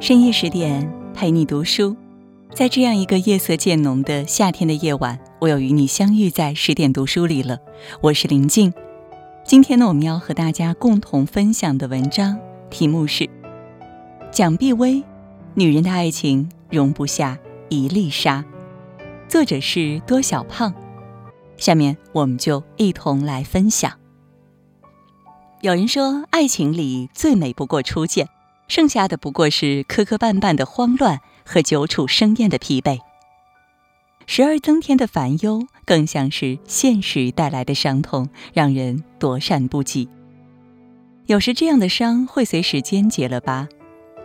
深夜十点，陪你读书。在这样一个夜色渐浓的夏天的夜晚，我又与你相遇在十点读书里了。我是林静。今天呢，我们要和大家共同分享的文章题目是《蒋碧薇：女人的爱情容不下一粒沙》，作者是多小胖。下面我们就一同来分享。有人说，爱情里最美不过初见。剩下的不过是磕磕绊绊的慌乱和久处生厌的疲惫，时而增添的烦忧，更像是现实带来的伤痛，让人躲闪不及。有时这样的伤会随时间结了疤，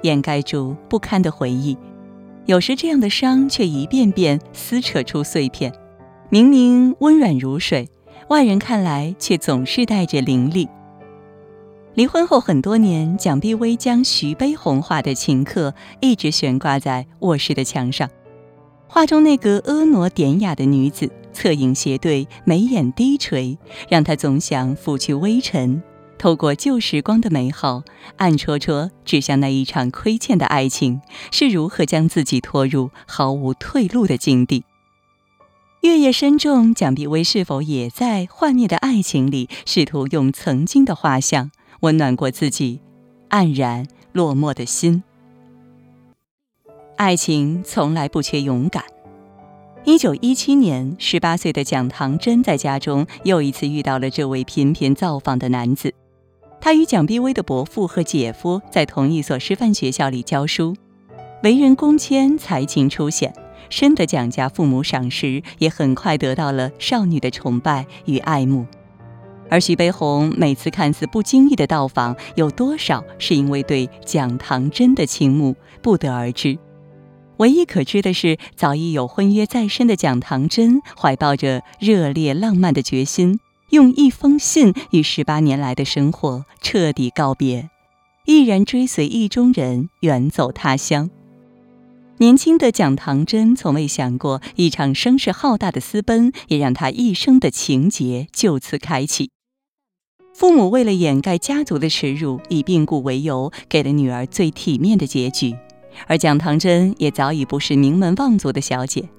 掩盖住不堪的回忆；有时这样的伤却一遍遍撕扯出碎片，明明温软如水，外人看来却总是带着凌厉。离婚后很多年，蒋碧薇将徐悲鸿画的情刻一直悬挂在卧室的墙上。画中那个婀娜典雅的女子，侧影斜对，眉眼低垂，让他总想拂去微尘，透过旧时光的美好，暗戳戳指向那一场亏欠的爱情是如何将自己拖入毫无退路的境地。月夜深重，蒋碧薇是否也在幻灭的爱情里，试图用曾经的画像？温暖过自己黯然落寞的心。爱情从来不缺勇敢。一九一七年，十八岁的蒋唐真在家中又一次遇到了这位频频造访的男子。他与蒋碧薇的伯父和姐夫在同一所师范学校里教书，为人恭谦，才情出显，深得蒋家父母赏识，也很快得到了少女的崇拜与爱慕。而徐悲鸿每次看似不经意的到访，有多少是因为对蒋唐真的倾慕，不得而知。唯一可知的是，早已有婚约在身的蒋唐真，怀抱着热烈浪漫的决心，用一封信与十八年来的生活彻底告别，毅然追随意中人远走他乡。年轻的蒋唐真从未想过，一场声势浩大的私奔，也让他一生的情劫就此开启。父母为了掩盖家族的耻辱，以病故为由，给了女儿最体面的结局。而蒋唐真也早已不是名门望族的小姐，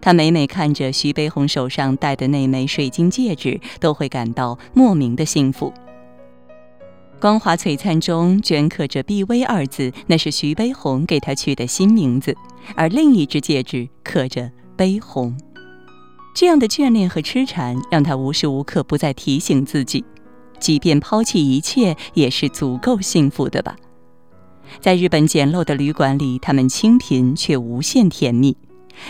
她每每看着徐悲鸿手上戴的那枚水晶戒指，都会感到莫名的幸福。光华璀璨中镌刻着“碧薇”二字，那是徐悲鸿给她取的新名字。而另一只戒指刻着“悲鸿”，这样的眷恋和痴缠，让她无时无刻不在提醒自己。即便抛弃一切，也是足够幸福的吧。在日本简陋的旅馆里，他们清贫却无限甜蜜。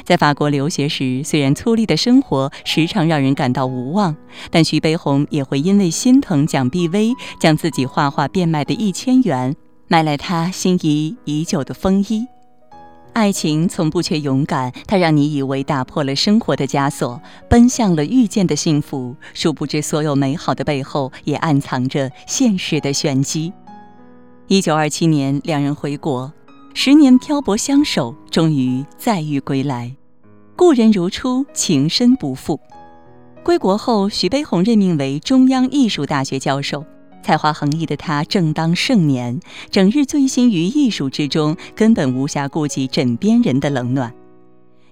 在法国留学时，虽然粗粝的生活时常让人感到无望，但徐悲鸿也会因为心疼蒋碧薇，将自己画画变卖的一千元买来他心仪已久的风衣。爱情从不缺勇敢，它让你以为打破了生活的枷锁，奔向了遇见的幸福。殊不知，所有美好的背后也暗藏着现实的玄机。一九二七年，两人回国，十年漂泊相守，终于再遇归来。故人如初，情深不负。归国后，徐悲鸿任命为中央艺术大学教授。才华横溢的他正当盛年，整日醉心于艺术之中，根本无暇顾及枕边人的冷暖。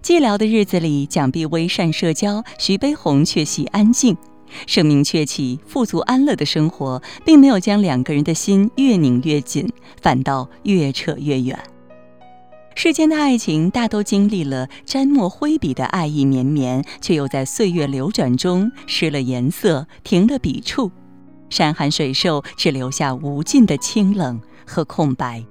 寂寥的日子里，蒋碧薇善社交，徐悲鸿却喜安静。声名鹊起、富足安乐的生活，并没有将两个人的心越拧越紧，反倒越扯越远。世间的爱情大都经历了沾墨挥笔的爱意绵绵，却又在岁月流转中失了颜色，停了笔触。山寒水瘦，只留下无尽的清冷和空白。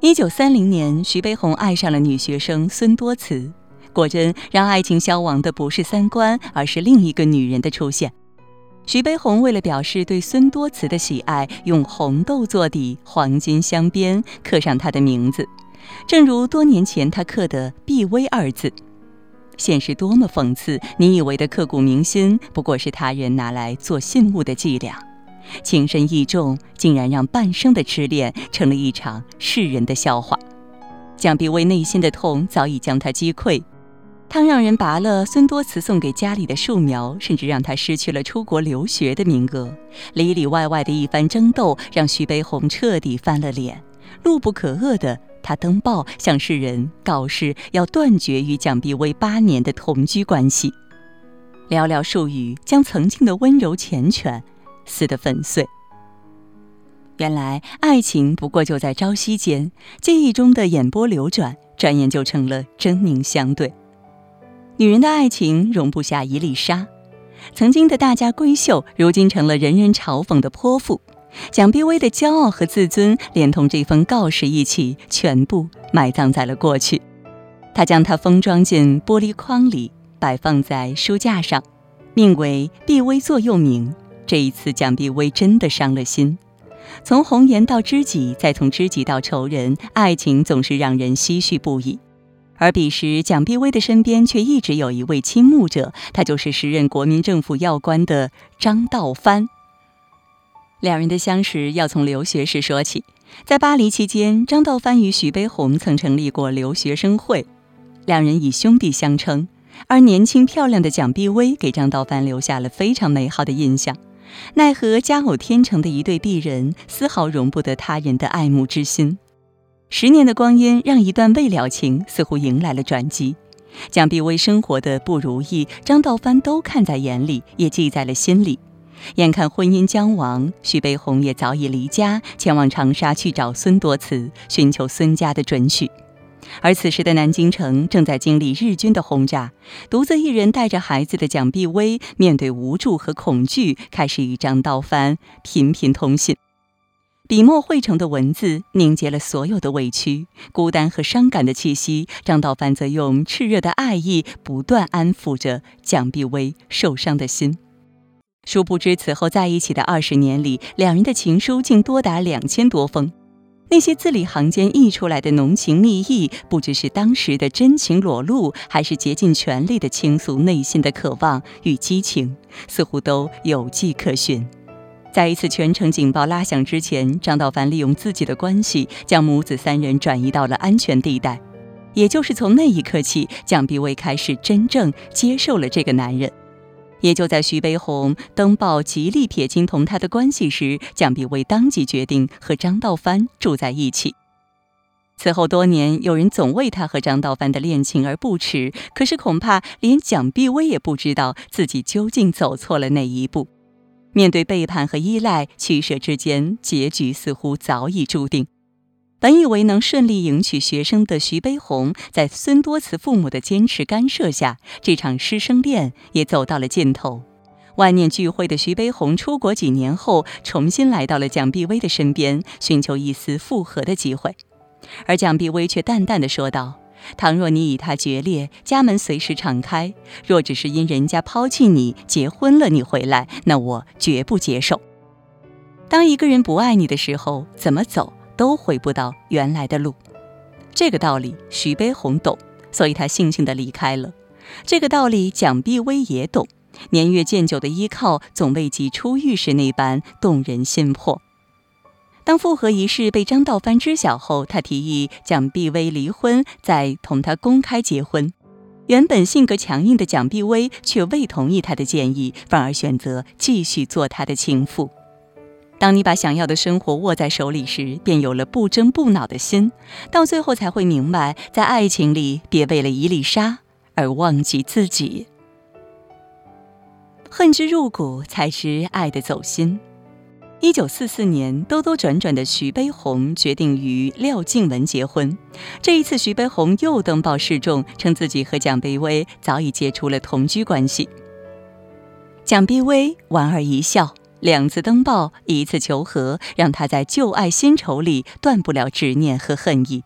一九三零年，徐悲鸿爱上了女学生孙多慈。果真，让爱情消亡的不是三观，而是另一个女人的出现。徐悲鸿为了表示对孙多慈的喜爱，用红豆做底，黄金镶边，刻上她的名字，正如多年前他刻的“碧薇”二字。现实多么讽刺！你以为的刻骨铭心，不过是他人拿来做信物的伎俩。情深意重，竟然让半生的痴恋成了一场世人的笑话。蒋碧薇内心的痛早已将他击溃。他让人拔了孙多慈送给家里的树苗，甚至让他失去了出国留学的名额。里里外外的一番争斗，让徐悲鸿彻底翻了脸。怒不可遏的他登报向世人告示，要断绝与蒋碧薇八年的同居关系。寥寥数语，将曾经的温柔缱绻撕得粉碎。原来爱情不过就在朝夕间，记忆中的眼波流转，转眼就成了狰狞相对。女人的爱情容不下一粒沙，曾经的大家闺秀，如今成了人人嘲讽的泼妇。蒋碧薇的骄傲和自尊，连同这封告示一起，全部埋葬在了过去。她将它封装进玻璃框里，摆放在书架上，命为“碧薇座右铭”。这一次，蒋碧薇真的伤了心。从红颜到知己，再从知己到仇人，爱情总是让人唏嘘不已。而彼时，蒋碧薇的身边却一直有一位倾慕者，他就是时任国民政府要官的张道藩。两人的相识要从留学时说起。在巴黎期间，张道藩与徐悲鸿曾成立过留学生会，两人以兄弟相称。而年轻漂亮的蒋碧薇给张道藩留下了非常美好的印象。奈何佳偶天成的一对璧人，丝毫容不得他人的爱慕之心。十年的光阴，让一段未了情似乎迎来了转机。蒋碧薇生活的不如意，张道藩都看在眼里，也记在了心里。眼看婚姻将亡，徐悲鸿也早已离家，前往长沙去找孙多慈，寻求孙家的准许。而此时的南京城正在经历日军的轰炸，独自一人带着孩子的蒋碧薇，面对无助和恐惧，开始与张道藩频频通信。笔墨汇成的文字凝结了所有的委屈、孤单和伤感的气息。张道藩则用炽热的爱意不断安抚着蒋碧薇受伤的心。殊不知，此后在一起的二十年里，两人的情书竟多达两千多封。那些字里行间溢出来的浓情蜜意，不知是当时的真情裸露，还是竭尽全力的倾诉内心的渴望与激情，似乎都有迹可循。在一次全城警报拉响之前，张道凡利用自己的关系，将母子三人转移到了安全地带。也就是从那一刻起，蒋碧薇开始真正接受了这个男人。也就在徐悲鸿登报极力撇清同他的关系时，蒋碧薇当即决定和张道藩住在一起。此后多年，有人总为他和张道藩的恋情而不耻，可是恐怕连蒋碧薇也不知道自己究竟走错了哪一步。面对背叛和依赖，取舍之间，结局似乎早已注定。本以为能顺利迎娶学生的徐悲鸿，在孙多慈父母的坚持干涉下，这场师生恋也走到了尽头。万念俱灰的徐悲鸿出国几年后，重新来到了蒋碧薇的身边，寻求一丝复合的机会。而蒋碧薇却淡淡的说道。倘若你与他决裂，家门随时敞开；若只是因人家抛弃你，结婚了你回来，那我绝不接受。当一个人不爱你的时候，怎么走都回不到原来的路。这个道理徐悲鸿懂，所以他悻悻地离开了。这个道理蒋碧薇也懂，年月渐久的依靠，总未及初遇时那般动人心魄。当复合一事被张道藩知晓后，他提议蒋碧薇离婚，再同他公开结婚。原本性格强硬的蒋碧薇却未同意他的建议，反而选择继续做他的情妇。当你把想要的生活握在手里时，便有了不争不恼的心，到最后才会明白，在爱情里别为了一粒沙而忘记自己。恨之入骨，才知爱的走心。一九四四年，兜兜转转的徐悲鸿决定与廖静文结婚。这一次，徐悲鸿又登报示众，称自己和蒋碧薇早已解除了同居关系。蒋碧薇莞尔一笑，两次登报，一次求和，让他在旧爱新仇里断不了执念和恨意。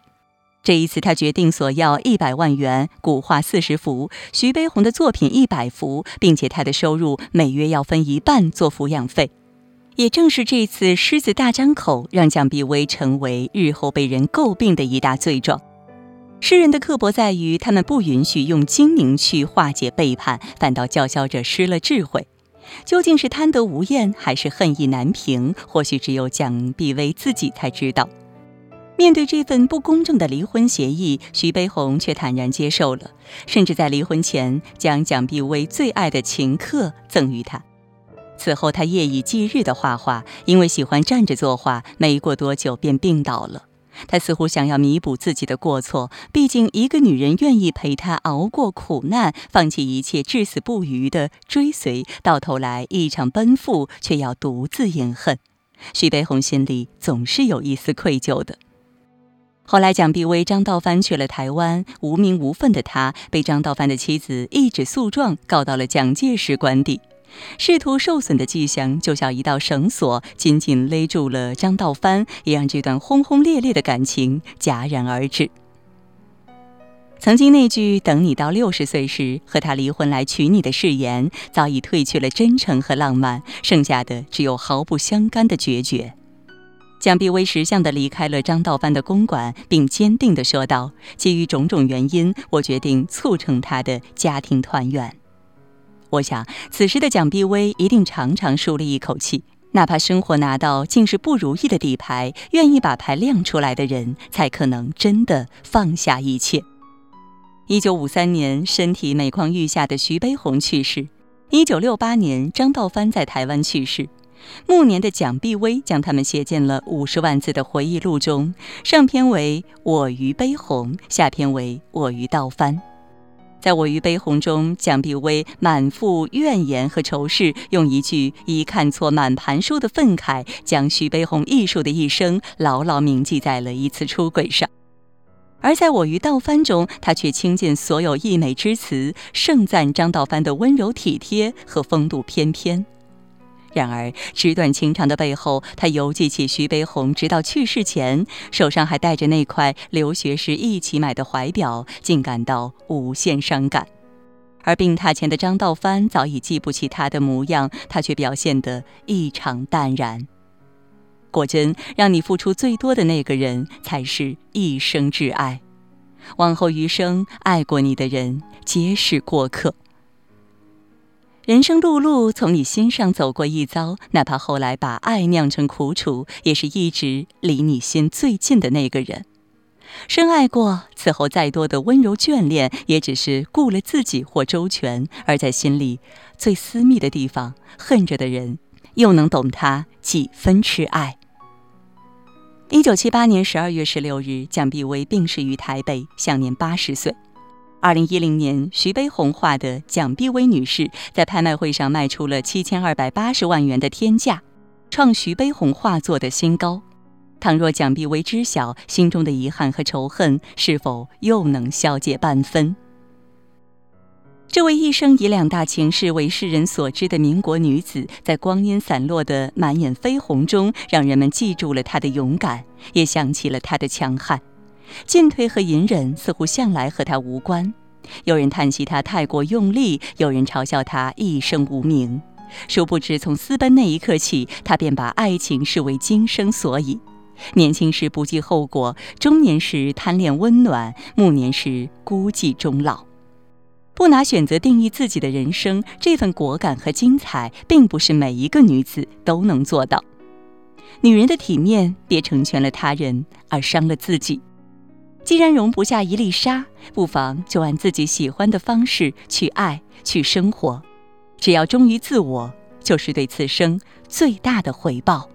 这一次，他决定索要一百万元，古画四十幅，徐悲鸿的作品一百幅，并且他的收入每月要分一半做抚养费。也正是这次狮子大张口，让蒋碧薇成为日后被人诟病的一大罪状。诗人的刻薄在于，他们不允许用精明去化解背叛，反倒叫嚣着失了智慧。究竟是贪得无厌，还是恨意难平？或许只有蒋碧薇自己才知道。面对这份不公正的离婚协议，徐悲鸿却坦然接受了，甚至在离婚前将蒋碧薇最爱的琴课赠予他。此后，他夜以继日地画画，因为喜欢站着作画，没过多久便病倒了。他似乎想要弥补自己的过错，毕竟一个女人愿意陪他熬过苦难，放弃一切，至死不渝的追随，到头来一场奔赴，却要独自饮恨。徐悲鸿心里总是有一丝愧疚的。后来，蒋碧薇、张道藩去了台湾，无名无份的他被张道藩的妻子一纸诉状告到了蒋介石官邸。仕途受损的迹象，就像一道绳索，紧紧勒住了张道藩，也让这段轰轰烈烈的感情戛然而止。曾经那句“等你到六十岁时和他离婚来娶你”的誓言，早已褪去了真诚和浪漫，剩下的只有毫不相干的决绝。蒋碧薇识相地离开了张道藩的公馆，并坚定地说道：“基于种种原因，我决定促成他的家庭团圆。”我想，此时的蒋碧薇一定长长舒了一口气。哪怕生活拿到竟是不如意的底牌，愿意把牌亮出来的人，才可能真的放下一切。一九五三年，身体每况愈下的徐悲鸿去世；一九六八年，张道藩在台湾去世。暮年的蒋碧薇将他们写进了五十万字的回忆录中，上篇为“我与悲鸿”，下篇为“我与道藩”。在我与悲鸿中，蒋碧薇满腹怨言和仇视，用一句“一看错满盘书”的愤慨，将徐悲鸿艺术的一生牢牢铭记在了一次出轨上；而在我与道藩中，他却倾尽所有溢美之词，盛赞张道藩的温柔体贴和风度翩翩。然而，纸短情长的背后，他犹记起徐悲鸿直到去世前手上还带着那块留学时一起买的怀表，竟感到无限伤感。而病榻前的张道藩早已记不起他的模样，他却表现得异常淡然。果真，让你付出最多的那个人，才是一生挚爱。往后余生，爱过你的人，皆是过客。人生路路，从你心上走过一遭，哪怕后来把爱酿成苦楚，也是一直离你心最近的那个人。深爱过，此后再多的温柔眷恋，也只是顾了自己或周全；而在心里最私密的地方，恨着的人，又能懂他几分痴爱？一九七八年十二月十六日，蒋碧薇病逝于台北，享年八十岁。二零一零年，徐悲鸿画的蒋碧薇女士在拍卖会上卖出了七千二百八十万元的天价，创徐悲鸿画作的新高。倘若蒋碧薇知晓心中的遗憾和仇恨，是否又能消解半分？这位一生以两大情事为世人所知的民国女子，在光阴散落的满眼绯红中，让人们记住了她的勇敢，也想起了她的强悍。进退和隐忍似乎向来和他无关，有人叹息他太过用力，有人嘲笑他一生无名。殊不知，从私奔那一刻起，他便把爱情视为今生所以。年轻时不计后果，中年时贪恋温暖，暮年时孤寂终老。不拿选择定义自己的人生，这份果敢和精彩，并不是每一个女子都能做到。女人的体面，别成全了他人而伤了自己。既然容不下一粒沙，不妨就按自己喜欢的方式去爱、去生活。只要忠于自我，就是对此生最大的回报。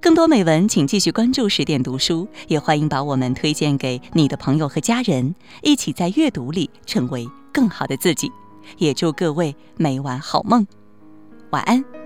更多美文，请继续关注十点读书，也欢迎把我们推荐给你的朋友和家人，一起在阅读里成为更好的自己。也祝各位每晚好梦，晚安。